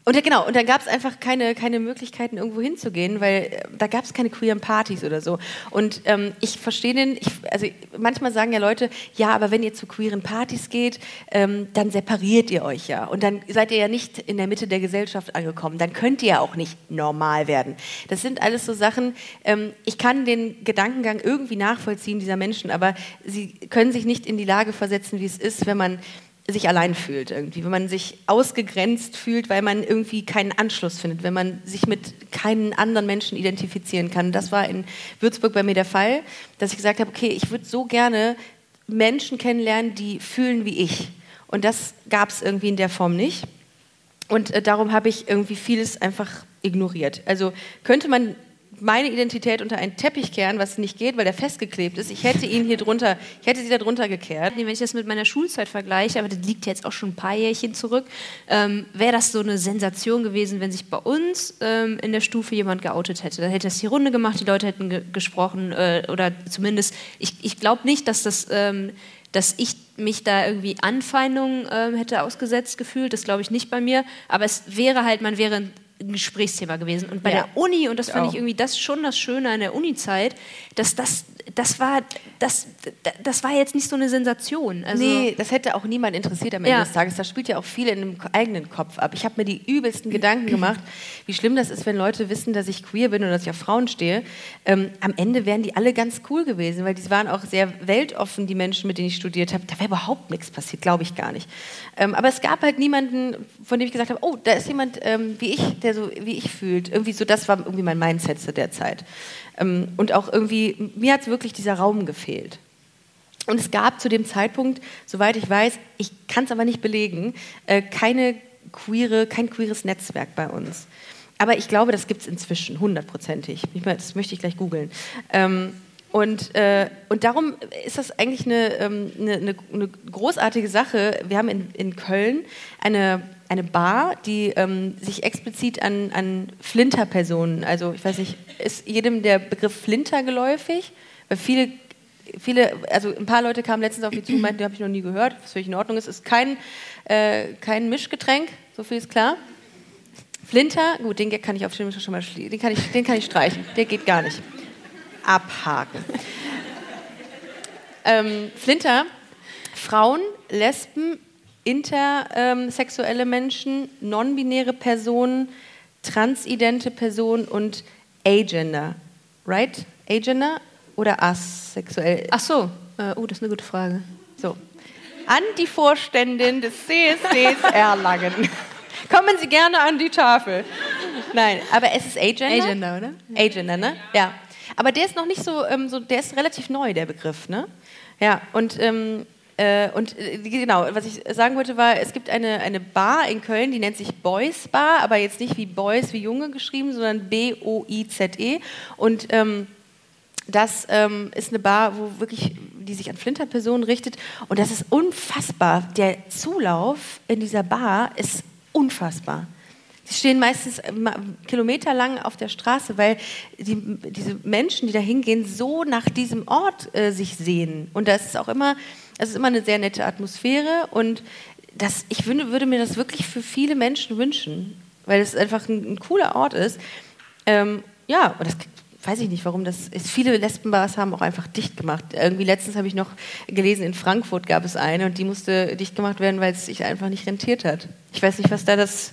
Und ja, genau, und dann gab es einfach keine, keine Möglichkeiten, irgendwo hinzugehen, weil äh, da gab es keine queeren Partys oder so. Und ähm, ich verstehe den, ich, also manchmal sagen ja Leute, ja, aber wenn ihr zu queeren Partys geht, ähm, dann separiert ihr euch ja. Und dann seid ihr ja nicht in der Mitte der Gesellschaft angekommen. Dann könnt ihr ja auch nicht normal werden. Das sind alles so Sachen, ähm, ich kann den Gedankengang irgendwie nachvollziehen dieser Menschen, aber sie können sich nicht in die Lage versetzen, wie es ist, wenn man sich allein fühlt irgendwie, wenn man sich ausgegrenzt fühlt, weil man irgendwie keinen Anschluss findet, wenn man sich mit keinen anderen Menschen identifizieren kann. Das war in Würzburg bei mir der Fall, dass ich gesagt habe, okay, ich würde so gerne Menschen kennenlernen, die fühlen wie ich. Und das gab es irgendwie in der Form nicht. Und äh, darum habe ich irgendwie vieles einfach ignoriert. Also könnte man meine Identität unter einen Teppich kehren, was nicht geht, weil der festgeklebt ist. Ich hätte ihn hier drunter, ich hätte sie da drunter gekehrt. Wenn ich das mit meiner Schulzeit vergleiche, aber das liegt jetzt auch schon ein paar Jährchen zurück, ähm, wäre das so eine Sensation gewesen, wenn sich bei uns ähm, in der Stufe jemand geoutet hätte. Dann hätte das die Runde gemacht, die Leute hätten ge gesprochen äh, oder zumindest, ich, ich glaube nicht, dass das... Ähm, dass ich mich da irgendwie Anfeindungen äh, hätte ausgesetzt gefühlt, das glaube ich nicht bei mir, aber es wäre halt, man wäre ein Gesprächsthema gewesen. Und bei Ja. der Uni, und das fand Auch. ich irgendwie das schon das Schöne an der Uni-Zeit, dass das, das war, das, das war jetzt nicht so eine Sensation. Also, nee, das hätte auch niemand interessiert am Ende Ja. des Tages. Das spielt ja auch viel in dem eigenen Kopf ab. Ich habe mir die übelsten Gedanken gemacht, wie schlimm das ist, wenn Leute wissen, dass ich queer bin und dass ich auf Frauen stehe. Ähm, am Ende wären die alle ganz cool gewesen, weil die waren auch sehr weltoffen, die Menschen, mit denen ich studiert habe. Da wäre überhaupt nichts passiert, glaube ich gar nicht. Ähm, aber es gab halt niemanden, von dem ich gesagt habe, oh, da ist jemand ähm, wie ich, der so wie ich fühlt. Irgendwie so, das war irgendwie mein Mindset zu der Zeit. Ähm, und auch irgendwie, mir hat wirklich dieser Raum gefehlt. Und es gab zu dem Zeitpunkt, soweit ich weiß, ich kann es aber nicht belegen, äh, keine queere, kein queeres Netzwerk bei uns. Aber ich glaube, das gibt es inzwischen, hundertprozentig. Das möchte ich gleich googeln. Ähm, und, äh, und darum ist das eigentlich eine, ähm, eine, eine, großartige Sache. Wir haben in, in Köln eine, eine Bar, die ähm, sich explizit an, an Flinter-Personen, also ich weiß nicht, ist jedem der Begriff Flinter geläufig? Weil viele viele, also ein paar Leute kamen letztens auf mich zu und meinten, die habe ich noch nie gehört, was völlig in Ordnung ist. Ist kein, äh, kein Mischgetränk, so viel ist klar. Flinter, gut, den kann ich auf jeden Fall schon mal schließen. Den kann ich streichen. Der geht gar nicht. Abhaken. ähm, Flinter, Frauen, Lesben, intersexuelle Menschen, non-binäre Personen, transidente Personen und Agender. Right? Agender oder asexuell? ach so, äh, oh, das ist eine gute Frage. So. An die Vorständin des CSDs Erlangen. Kommen Sie gerne an die Tafel. Nein, aber es ist Agender. Agender, oder? Agender, ne? Ja. Aber der ist noch nicht so, ähm, so der ist relativ neu, der Begriff, ne? Ja, und, ähm, äh, und äh, genau, was ich sagen wollte war, es gibt eine, eine Bar in Köln, die nennt sich Boys Bar, aber jetzt nicht wie Boys, wie Junge geschrieben, sondern B-O-I-Z-E. Und ähm, das ähm, ist eine Bar, wo wirklich, die sich an Flinterpersonen richtet. Und das ist unfassbar. Der Zulauf in dieser Bar ist unfassbar. Sie stehen meistens äh, kilometerlang auf der Straße, weil die, diese Menschen, die da hingehen, so nach diesem Ort äh, sich sehen. Und das ist auch immer, es ist immer eine sehr nette Atmosphäre. Und das, ich würde, würde mir das wirklich für viele Menschen wünschen, weil es einfach ein, ein cooler Ort ist. Ähm, ja, und das weiß ich nicht, warum das ist. Viele Lesbenbars haben auch einfach dicht gemacht. Irgendwie letztens habe ich noch gelesen, in Frankfurt gab es eine und die musste dicht gemacht werden, weil es sich einfach nicht rentiert hat. Ich weiß nicht, was da das,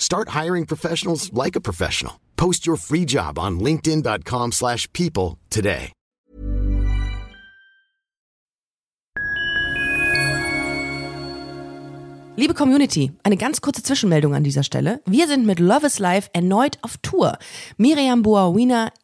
Start hiring professionals like a professional. Post your free job on linkedin.com/people slash people today. Liebe Community, eine ganz kurze Zwischenmeldung an dieser Stelle. Wir sind mit Love is Life erneut auf Tour. Miriam Boawina,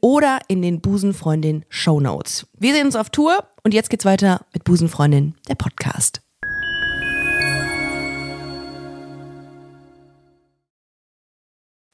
oder in den Busenfreundin Show Notes. Wir sehen uns auf Tour und jetzt geht's weiter mit Busenfreundin, der Podcast.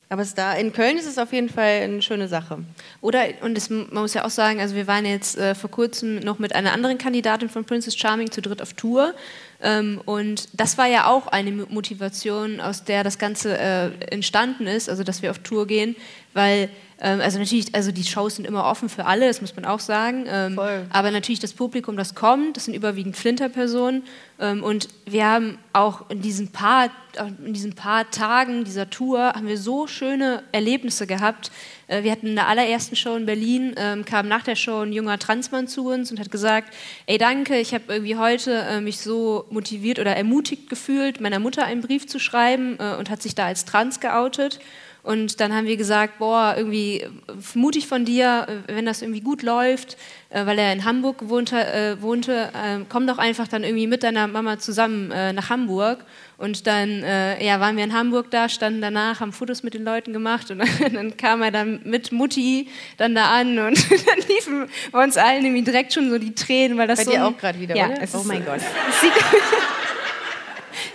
Aber es da in Köln ist es auf jeden Fall eine schöne Sache. Oder, und das, man muss ja auch sagen, also wir waren jetzt äh, vor kurzem noch mit einer anderen Kandidatin von Princess Charming zu dritt auf Tour. Ähm, und das war ja auch eine Mo- Motivation, aus der das Ganze äh, entstanden ist, also dass wir auf Tour gehen, weil, ähm, also natürlich, also die Shows sind immer offen für alle, das muss man auch sagen. Ähm, aber natürlich das Publikum, das kommt, das sind überwiegend Flinterpersonen. Ähm, und wir haben auch in diesen, paar, in diesen paar Tagen dieser Tour haben wir so schöne Erlebnisse gehabt. Äh, wir hatten in der allerersten Show in Berlin, ähm, kam nach der Show ein junger Transmann zu uns und hat gesagt, ey danke, ich habe irgendwie heute äh, mich so motiviert oder ermutigt gefühlt, meiner Mutter einen Brief zu schreiben äh, und hat sich da als trans geoutet. Und dann haben wir gesagt, boah, irgendwie mutig von dir, äh, wenn das irgendwie gut läuft, äh, weil er in Hamburg wohnte, äh, wohnte äh, komm doch einfach dann irgendwie mit deiner Mama zusammen äh, nach Hamburg. Und dann äh, ja, waren wir in Hamburg da, standen danach, haben Fotos mit den Leuten gemacht und dann, dann kam er dann mit Mutti dann da an und dann liefen bei uns allen irgendwie direkt schon so die Tränen, weil das Bei so dir ein- auch gerade wieder, ja, oder? Oh mein Gott.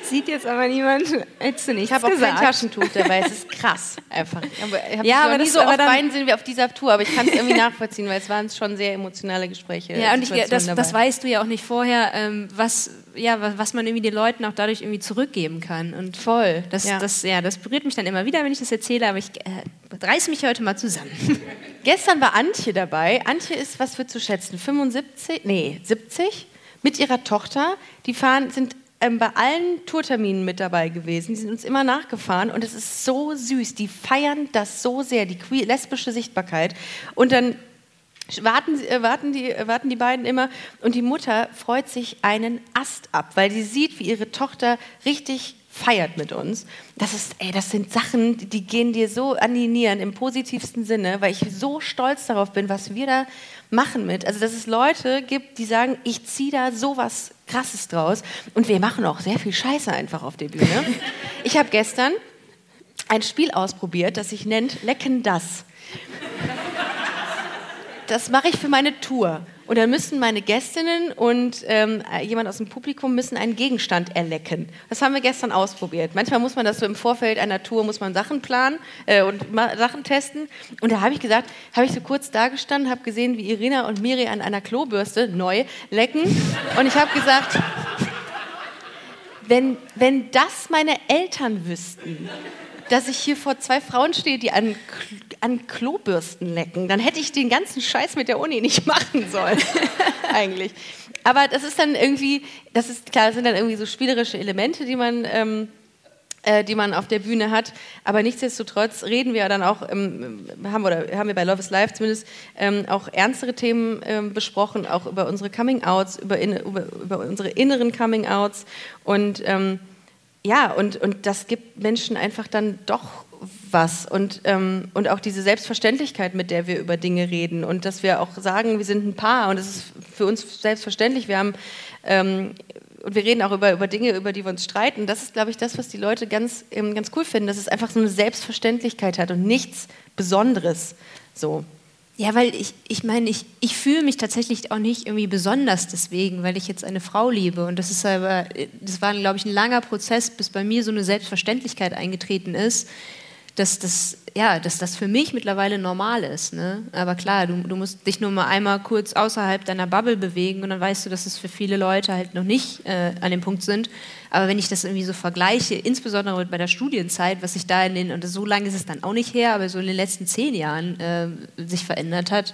Sieht, jetzt aber niemand. Hättest du nicht Ich habe auch kein Taschentuch dabei. Es ist krass, einfach. Aber Ja, aber nie das- so aber oft weinen sehen wir auf dieser Tour, aber ich kann es irgendwie nachvollziehen, weil es waren schon sehr emotionale Gespräche. Ja, und ich, das, das weißt du ja auch nicht vorher, ähm, was, ja, was, was man irgendwie den Leuten auch dadurch irgendwie zurückgeben kann. Und Voll, Das, ja. Das, ja, das berührt mich dann immer wieder, wenn ich das erzähle, aber ich äh, reiß mich heute mal zusammen. Gestern war Antje dabei. Antje ist, was wird zu schätzen, 75, nee, 70, mit ihrer Tochter. Die fahren, sind ähm, bei allen Tourterminen mit dabei gewesen. Die sind uns immer nachgefahren und es ist so süß. Die feiern das so sehr, die lesbische Sichtbarkeit. Und dann warten, äh, warten, die, äh, warten die beiden immer und die Mutter freut sich einen Ast ab, weil sie sieht, wie ihre Tochter richtig feiert mit uns. Das ist, ey, das sind Sachen, die- gehen dir so an die Nieren im positivsten Sinne, weil ich so stolz darauf bin, was wir da machen mit. Also, dass es Leute gibt, die sagen, ich ziehe da sowas Krasses draus und wir machen auch sehr viel Scheiße einfach auf der Bühne. Ich habe gestern ein Spiel ausprobiert, das sich nennt Lecken das das mache ich für meine Tour. Und dann müssen meine Gästinnen und ähm, jemand aus dem Publikum müssen einen Gegenstand erlecken. Das haben wir gestern ausprobiert. Manchmal muss man das so im Vorfeld einer Tour, muss man Sachen planen äh, und Sachen testen. Und da habe ich gesagt, habe ich so kurz dagestanden, habe gesehen, wie Irina und Miri an einer Klobürste neu lecken. Und ich habe gesagt, wenn, wenn das meine Eltern wüssten, dass ich hier vor zwei Frauen stehe, die an, an Klobürsten lecken, dann hätte ich den ganzen Scheiß mit der Uni nicht machen sollen. Eigentlich. Aber das ist dann irgendwie, das ist klar, das sind dann irgendwie so spielerische Elemente, die man. Ähm, äh, die man auf der Bühne hat. Aber nichtsdestotrotz reden wir dann auch, ähm, haben, oder haben wir bei Love is Life zumindest ähm, auch ernstere Themen ähm, besprochen, auch über unsere Coming-Outs, über, über, über unsere inneren Coming-Outs. Und ähm, ja, und, und das gibt Menschen einfach dann doch was. Und, ähm, und auch diese Selbstverständlichkeit, mit der wir über Dinge reden. Und dass wir auch sagen, wir sind ein Paar und es ist für uns selbstverständlich. Wir haben ähm, und wir reden auch über, über Dinge, über die wir uns streiten. Das ist, glaube ich, das, was die Leute ganz, ähm, ganz cool finden, dass es einfach so eine Selbstverständlichkeit hat und nichts Besonderes. So. Ja, weil ich, ich meine, ich, ich fühle mich tatsächlich auch nicht irgendwie besonders deswegen, weil ich jetzt eine Frau liebe. Und das ist aber, das war, glaube ich, ein langer Prozess, bis bei mir so eine Selbstverständlichkeit eingetreten ist, dass das, ja, dass das für mich mittlerweile normal ist. Ne? Aber klar, du, du musst dich nur mal einmal kurz außerhalb deiner Bubble bewegen und dann weißt du, dass es für viele Leute halt noch nicht äh, an dem Punkt sind. Aber wenn ich das irgendwie so vergleiche, insbesondere bei der Studienzeit, was sich da in den, und so lange ist es dann auch nicht her, aber so in den letzten zehn Jahren äh, sich verändert hat,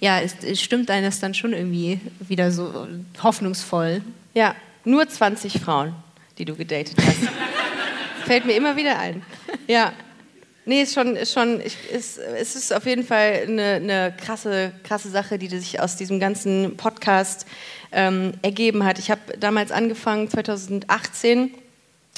ja, es, es stimmt einem das dann schon irgendwie wieder so hoffnungsvoll. Ja, nur 20 Frauen, die du gedatet hast. Fällt mir immer wieder ein. Ja. Nee, ist schon, ist schon ich, ist, es ist auf jeden Fall eine, eine krasse, krasse Sache, die sich aus diesem ganzen Podcast ähm, ergeben hat. Ich habe damals angefangen, 2018,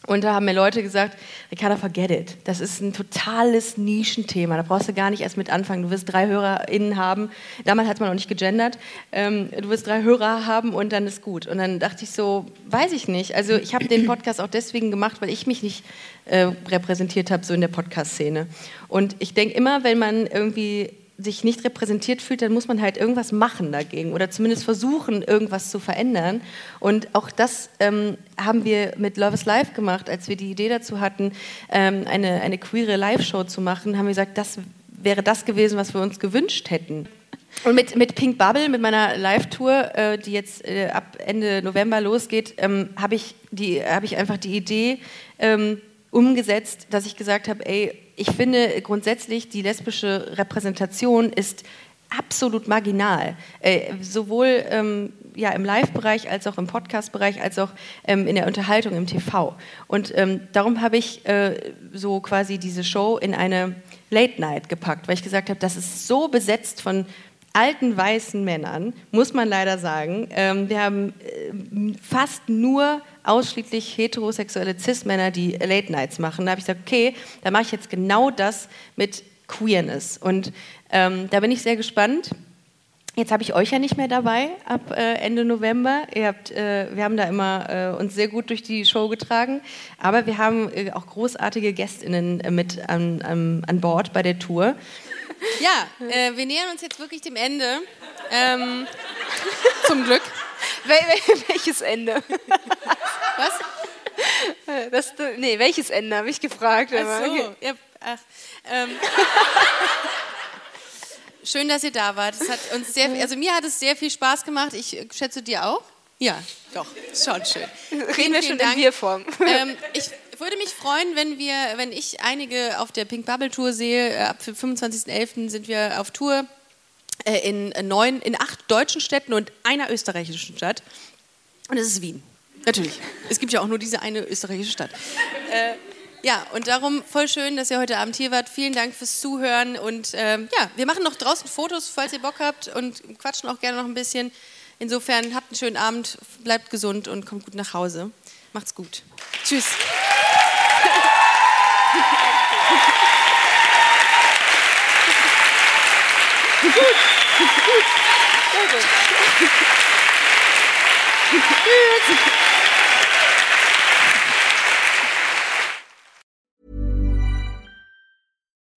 und da haben mir Leute gesagt, Ricarda, forget it. Das ist ein totales Nischenthema. Da brauchst du gar nicht erst mit anfangen. Du wirst drei HörerInnen haben. Damals hat man noch nicht gegendert. Ähm, du wirst drei Hörer haben und dann ist gut. Und dann dachte ich so, weiß ich nicht. Also ich habe den Podcast auch deswegen gemacht, weil ich mich nicht äh, repräsentiert habe, so in der Podcast-Szene. Und ich denke immer, wenn man irgendwie sich nicht repräsentiert fühlt, dann muss man halt irgendwas machen dagegen oder zumindest versuchen, irgendwas zu verändern. Und auch das ähm, haben wir mit Love is Life gemacht, als wir die Idee dazu hatten, ähm, eine, eine queere Live-Show zu machen, haben wir gesagt, das wäre das gewesen, was wir uns gewünscht hätten. Und mit, mit Pink Bubble, mit meiner Live-Tour, äh, die jetzt äh, ab Ende November losgeht, ähm, habe ich, hab ich einfach die Idee ähm, umgesetzt, dass ich gesagt habe, ey, ich finde grundsätzlich die lesbische Repräsentation ist absolut marginal. Äh, sowohl ähm, ja, im Live-Bereich als auch im Podcast-Bereich, als auch ähm, in der Unterhaltung im TV. Und ähm, darum habe ich äh, so quasi diese Show in eine Late Night gepackt, weil ich gesagt habe, das ist so besetzt von alten weißen Männern, muss man leider sagen. Ähm, wir haben äh, fast nur ausschließlich heterosexuelle Cis-Männer, die Late Nights machen. Da habe ich gesagt, okay, da mache ich jetzt genau das mit Queerness. Und ähm, da bin ich sehr gespannt. Jetzt habe ich euch ja nicht mehr dabei ab äh, Ende November. Ihr habt, äh, wir haben da immer äh, uns sehr gut durch die Show getragen, aber wir haben äh, auch großartige Gästinnen äh, mit an, an, an Bord bei der Tour. Ja, äh, wir nähern uns jetzt wirklich dem Ende. Ähm, zum Glück. Wel wel welches Ende? Was? Das, nee, welches Ende, habe ich gefragt. Ach so. Ja, ach, ähm. Schön, dass ihr da wart. Es hat uns sehr, also mir hat es sehr viel Spaß gemacht. Ich schätze dir auch. Ja, doch, schon schön. Reden wir schon in Wir-Form. Ähm, ich würde mich freuen, wenn wir, wenn ich einige auf der Pink Bubble Tour sehe. Äh, ab 25.11. sind wir auf Tour äh, in neun, in acht deutschen Städten und einer österreichischen Stadt. Und es ist Wien. Natürlich. Es gibt ja auch nur diese eine österreichische Stadt. Äh, ja, und darum voll schön, dass ihr heute Abend hier wart. Vielen Dank fürs Zuhören. Und ähm, ja, wir machen noch draußen Fotos, falls ihr Bock habt und quatschen auch gerne noch ein bisschen. Insofern habt einen schönen Abend, bleibt gesund und kommt gut nach Hause. Macht's gut. Tschüss.